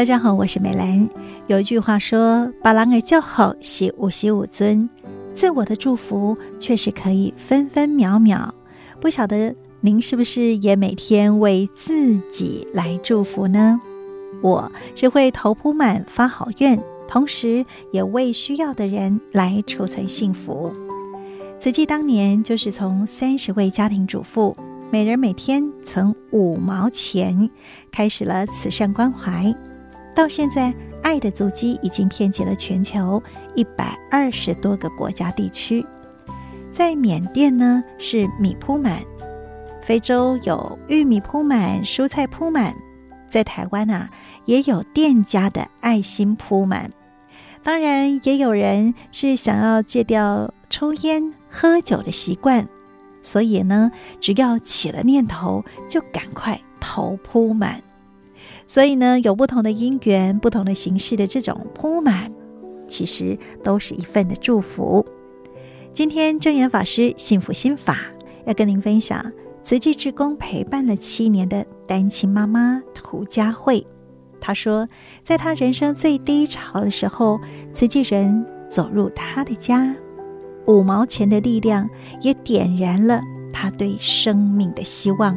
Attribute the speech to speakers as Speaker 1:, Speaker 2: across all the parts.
Speaker 1: 大家好，我是美兰。有一句话说：“把狼给叫好，喜五喜五尊。”自我的祝福确实可以分分秒秒。不晓得您是不是也每天为自己来祝福呢？我是会头铺满发好愿，同时也为需要的人来储存幸福。慈济当年就是从三十位家庭主妇，每人每天存五毛钱，开始了慈善关怀。到现在，爱的足迹已经遍及了全球一百二十多个国家地区。在缅甸呢，是米铺满；非洲有玉米铺满，蔬菜铺满；在台湾啊，也有店家的爱心铺满。当然，也有人是想要戒掉抽烟喝酒的习惯，所以呢，只要起了念头，就赶快头铺满。所以呢，有不同的因缘、不同的形式的这种铺满，其实都是一份的祝福。今天正言法师幸福心法要跟您分享，慈济志工陪伴了七年的单亲妈妈涂佳慧。她说，在她人生最低潮的时候，慈济人走入她的家，五毛钱的力量也点燃了她对生命的希望。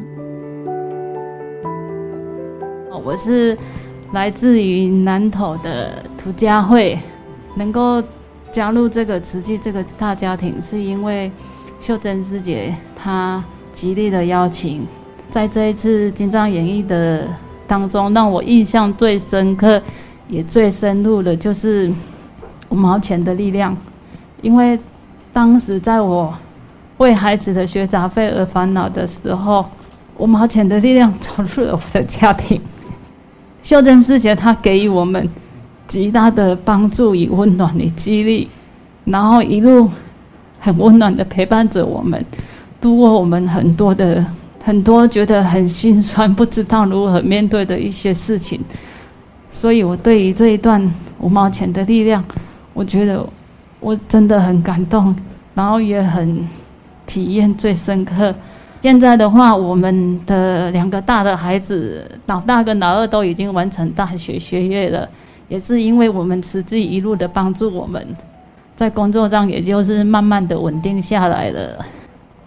Speaker 2: 我是来自于南投的涂佳慧，能够加入这个慈济这个大家庭，是因为秀珍师姐她极力的邀请，在这一次金藏演绎的当中，让我印象最深刻也最深入的，就是五毛钱的力量。因为当时在我为孩子的学杂费而烦恼的时候，五毛钱的力量 走入了我的家庭。秀珍师姐，她给予我们极大的帮助与温暖与激励，然后一路很温暖的陪伴着我们，度过我们很多的很多觉得很心酸、不知道如何面对的一些事情。所以，我对于这一段五毛钱的力量，我觉得我真的很感动，然后也很体验最深刻。现在的话，我们的两个大的孩子，老大跟老二都已经完成大学学业了，也是因为我们慈济一路的帮助，我们在工作上也就是慢慢的稳定下来了。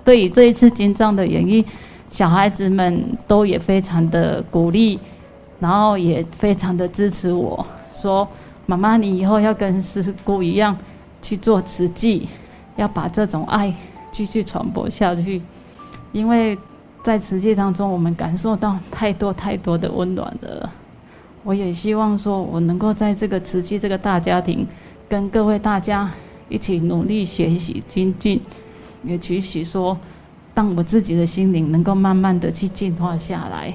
Speaker 2: 对于这一次金藏的演绎，小孩子们都也非常的鼓励，然后也非常的支持我，说妈妈，你以后要跟师姑一样去做慈济，要把这种爱继续传播下去。因为在慈济当中，我们感受到太多太多的温暖了。我也希望说，我能够在这个慈济这个大家庭，跟各位大家一起努力学习精进，也期许说，让我自己的心灵能够慢慢的去净化下来。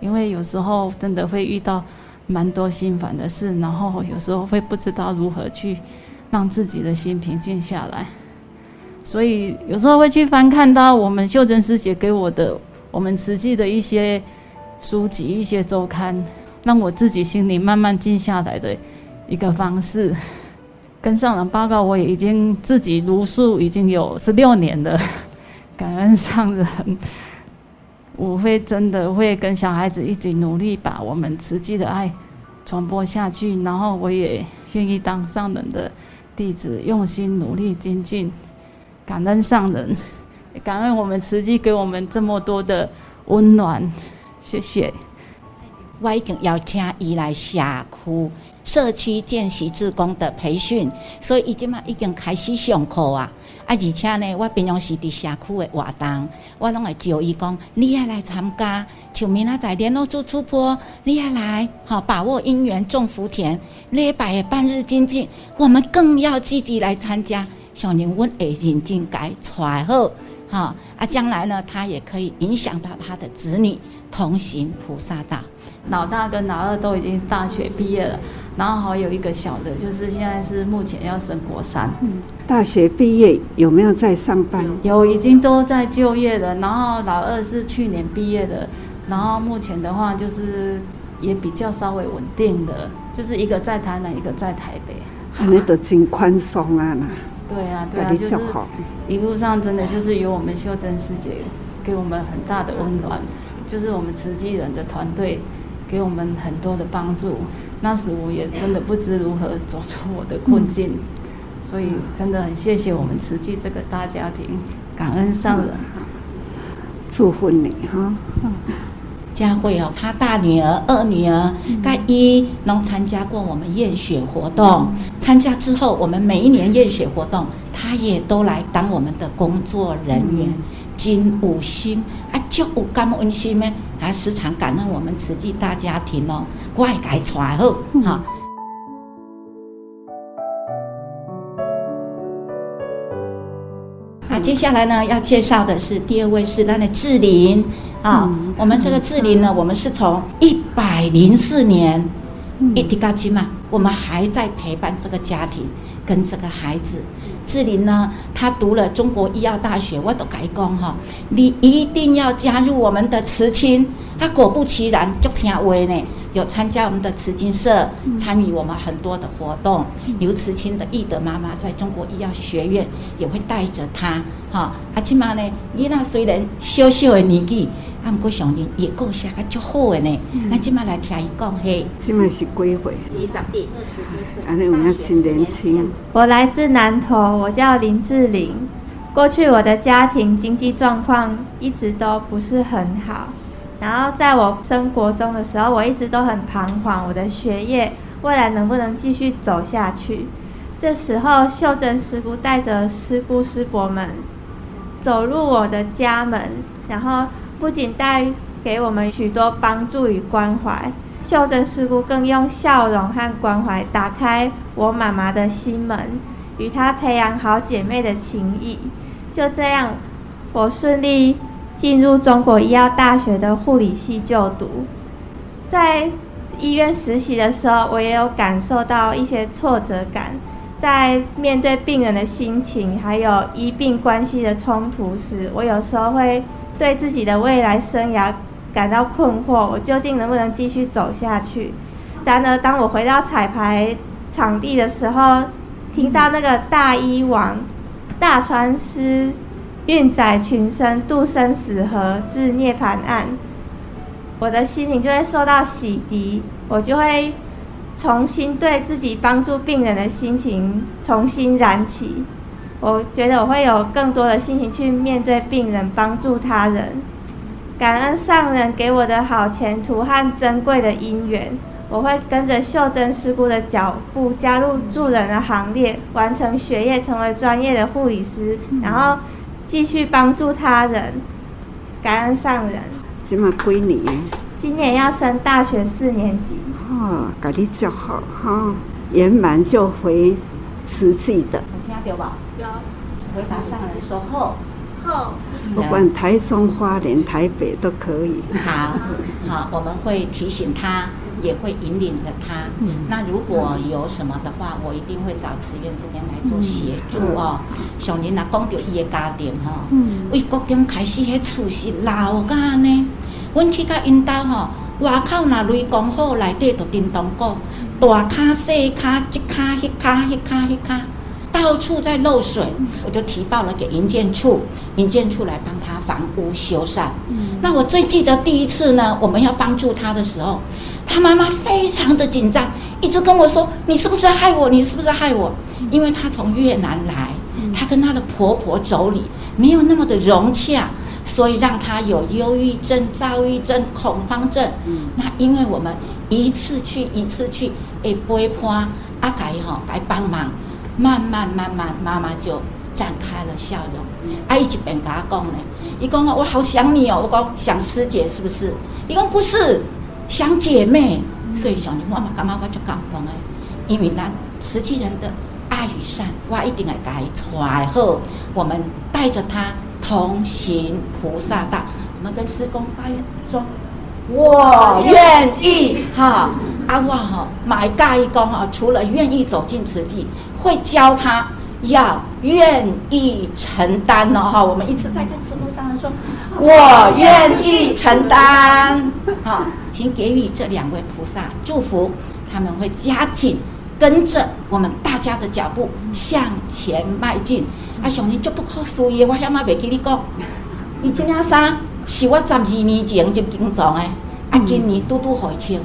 Speaker 2: 因为有时候真的会遇到蛮多心烦的事，然后有时候会不知道如何去让自己的心平静下来。所以有时候会去翻看到我们秀珍师姐给我的我们慈济的一些书籍、一些周刊，让我自己心里慢慢静下来的一个方式。跟上人报告，我也已经自己如数已经有 十六年了，感恩上人。我会真的会跟小孩子一起努力，把我们慈济的爱传播下去。然后我也愿意当上人的弟子，用心努力精进。感恩上人，感恩我们慈济给我们这么多的温暖，谢谢。
Speaker 3: 我已经邀请伊来社区社区见习志工的培训，所以伊今嘛已经开始上课啊！啊，而且呢，我平常时伫社区的活动，我拢会招伊讲，你也来参加。像明仔载联络处出坡，你也来，好把握因缘种福田，礼拜的半日精进，我们更要积极来参加。小林温会认真改揣好，哈啊，将来呢，他也可以影响到他的子女同行菩萨道。
Speaker 2: 老大跟老二都已经大学毕业了，然后还有一个小的，就是现在是目前要升国三。
Speaker 4: 嗯，大学毕业有没有在上班？
Speaker 2: 有，已经都在就业了。然后老二是去年毕业的，然后目前的话就是也比较稍微稳定的，就是一个在台南，一个在台北。
Speaker 4: 那都真宽松啊！
Speaker 2: 对啊，对啊，就是一路上真的就是有我们秀珍师姐给我们很大的温暖，就是我们慈济人的团队给我们很多的帮助。那时我也真的不知如何走出我的困境，嗯、所以真的很谢谢我们慈济这个大家庭，感恩上人，
Speaker 4: 祝福你哈。
Speaker 3: 佳慧哦，她大女儿、二女儿，该一能参加过我们验血活动。参加之后，我们每一年验血活动，他也都来当我们的工作人员，金五星啊，就有感恩心呢，还时常感恩我们慈济大家庭哦，我会给带好哈。好，接下来呢，要介绍的是第二位是他的志玲。啊，嗯、我们这个志玲呢，我们是从一百零四年一直到今嘛，我们还在陪伴这个家庭跟这个孩子。志玲呢，她读了中国医药大学，我都改讲哈，你一定要加入我们的慈亲。她果不其然，就听话呢。有参加我们的慈济社，参与我们很多的活动。刘慈清的义德妈妈在中国医药学院也会带着她。哈，啊，起码呢，伊那虽然小小的年纪，啊，不过上年也够写个足好的呢。那起码来听伊讲嘿，
Speaker 4: 起码是几岁？二十一，二十一岁。啊，你有年轻？
Speaker 5: 我来自南投，我叫林志玲。过去我的家庭经济状况一直都不是很好。然后在我升国中的时候，我一直都很彷徨，我的学业未来能不能继续走下去？这时候秀珍师姑带着师姑师伯们走入我的家门，然后不仅带给我们许多帮助与关怀，秀珍师姑更用笑容和关怀打开我妈妈的心门，与她培养好姐妹的情谊。就这样，我顺利。进入中国医药大学的护理系就读，在医院实习的时候，我也有感受到一些挫折感。在面对病人的心情，还有医病关系的冲突时，我有时候会对自己的未来生涯感到困惑：我究竟能不能继续走下去？然而，当我回到彩排场地的时候，听到那个大医王大传师。运载群生渡生死河至涅槃岸，我的心灵就会受到洗涤，我就会重新对自己帮助病人的心情重新燃起。我觉得我会有更多的信心去面对病人，帮助他人。感恩上人给我的好前途和珍贵的姻缘，我会跟着秀珍师姑的脚步，加入助人的行列，完成学业，成为专业的护理师，然后。继续帮助他人，感恩上人。
Speaker 4: 今嘛几年？
Speaker 5: 今年要升大学四年级。
Speaker 4: 哦，家里就好哈，圆满就回慈济的。
Speaker 3: 有听到吧？有。回答上人说后
Speaker 5: 后，
Speaker 4: 不管台中、花莲、台北都可以。
Speaker 3: 好，好，我们会提醒他。也会引领着他。嗯、那如果有什么的话，我一定会找慈院这边来做协助哦。像您那讲到伊的家庭哈，为国中开始迄厝是老家呢。阮去到因兜吼，外口那雷公好，内底就叮当鼓，大卡细卡，一卡迄卡迄卡迄卡，到处在漏水。我就提报了给营建处，营建处来帮他房屋修缮。嗯、那我最记得第一次呢，我们要帮助他的时候。他妈妈非常的紧张，一直跟我说：“你是不是害我？你是不是害我？”因为她从越南来，她跟她的婆婆妯娌没有那么的融洽，所以让他有忧郁症、躁郁症、恐慌症。那因为我们一次去一次去，哎，陪伴阿改哈，该帮忙，慢慢慢慢，妈妈就展开了笑容。阿姨一边跟他讲呢，伊讲我好想你哦，我讲想师姐是不是？伊讲不是。想姐妹，所以想你妈妈干嘛我就感动哎，因为咱慈济人的爱与善，我一定要改传后，我们带着他同行菩萨道。我们跟师公发愿说，我愿意哈，阿哇哈买盖一公哈，除了愿意走进慈济，会教他要愿意承担哦哈。我们一直在跟师父上人说，我愿意承担哈。请给予这两位菩萨祝福，他们会加紧跟着我们大家的脚步向前迈进。啊，上年就不可思议，我还没给你讲，你这件衫是我十二年前就定做的，啊，今年拄拄好穿。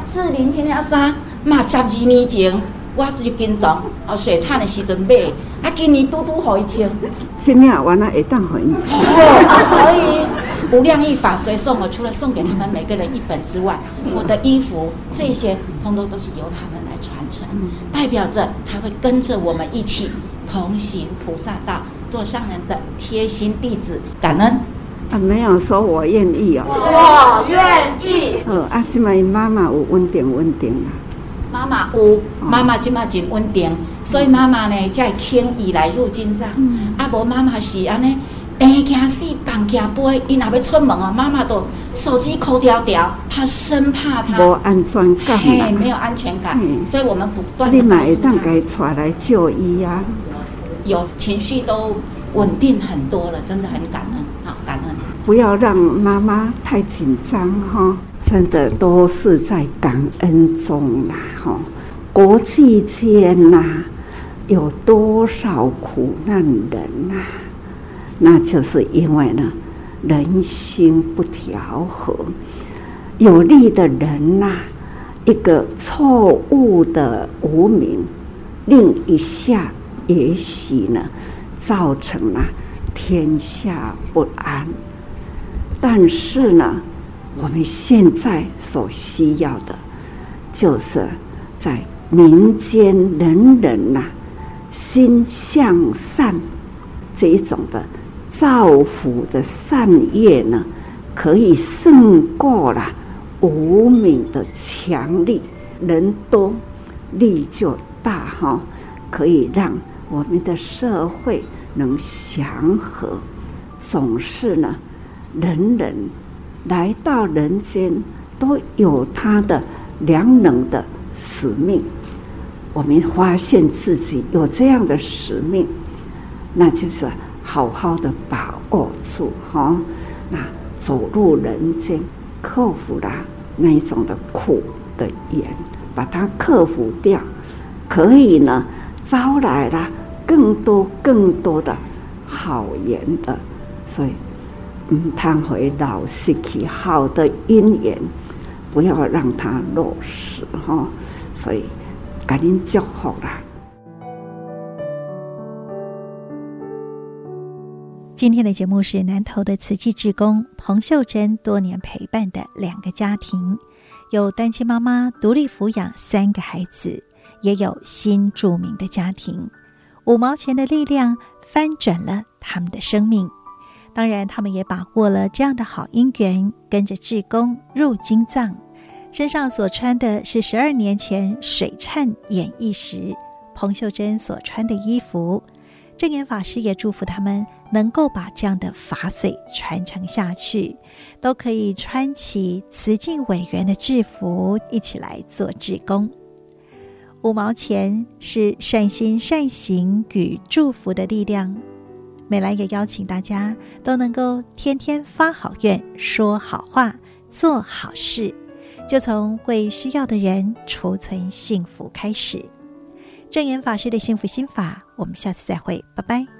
Speaker 3: 啊，志玲迄领衫嘛，十二年前我就跟踪哦，水产的时阵买，啊，今年拄拄好伊穿。
Speaker 4: 今年完了会当回去。
Speaker 3: 可以无量义法随送，我除了送给他们每个人一本之外，我的衣服这些通通都是由他们来传承，代表着他会跟着我们一起同行菩萨道，做上人的贴心弟子，感恩。
Speaker 4: 啊，没有说我愿意哦。
Speaker 3: 我愿意。
Speaker 4: 哦，啊，今麦妈妈有稳定稳定啦。
Speaker 3: 妈妈有，妈妈今麦真稳定，所以妈妈呢才会轻易来入金藏。嗯、啊，无妈妈是安尼，硬惊死，放惊飞，伊若要出门哦，妈妈都手机抠掉掉，怕生怕他
Speaker 4: 无安全感
Speaker 3: 嘿，没有安全感，嗯、所以我们不断。
Speaker 4: 你买一当该出来就医呀？
Speaker 3: 有情绪都稳定很多了，真的很感恩。
Speaker 4: 不要让妈妈太紧张哈，真的都是在感恩中啦哈。国际间呐，有多少苦难人呐？那就是因为呢，人心不调和，有利的人呐，一个错误的无名，另一下也许呢，造成了天下不安。但是呢，我们现在所需要的，就是在民间人人呐、心向善这一种的造福的善业呢，可以胜过了无名的强力，人多力就大哈，可以让我们的社会能祥和，总是呢。人人来到人间都有他的良能的使命。我们发现自己有这样的使命，那就是好好的把握住哈。那走入人间，克服了那一种的苦的缘，把它克服掉，可以呢招来了更多更多的好缘的，所以。嗯，他会老失去好的姻缘，不要让他落实哈。所以赶紧就好啦。
Speaker 1: 今天的节目是南投的慈济志工彭秀珍多年陪伴的两个家庭，有单亲妈妈独立抚养三个孩子，也有新住民的家庭，五毛钱的力量翻转了他们的生命。当然，他们也把握了这样的好因缘，跟着志工入金藏，身上所穿的是十二年前水忏演绎时彭秀珍所穿的衣服。证严法师也祝福他们能够把这样的法髓传承下去，都可以穿起慈济委员的制服，一起来做志工。五毛钱是善心善行与祝福的力量。美兰也邀请大家都能够天天发好愿、说好话、做好事，就从为需要的人储存幸福开始。正言法师的幸福心法，我们下次再会，拜拜。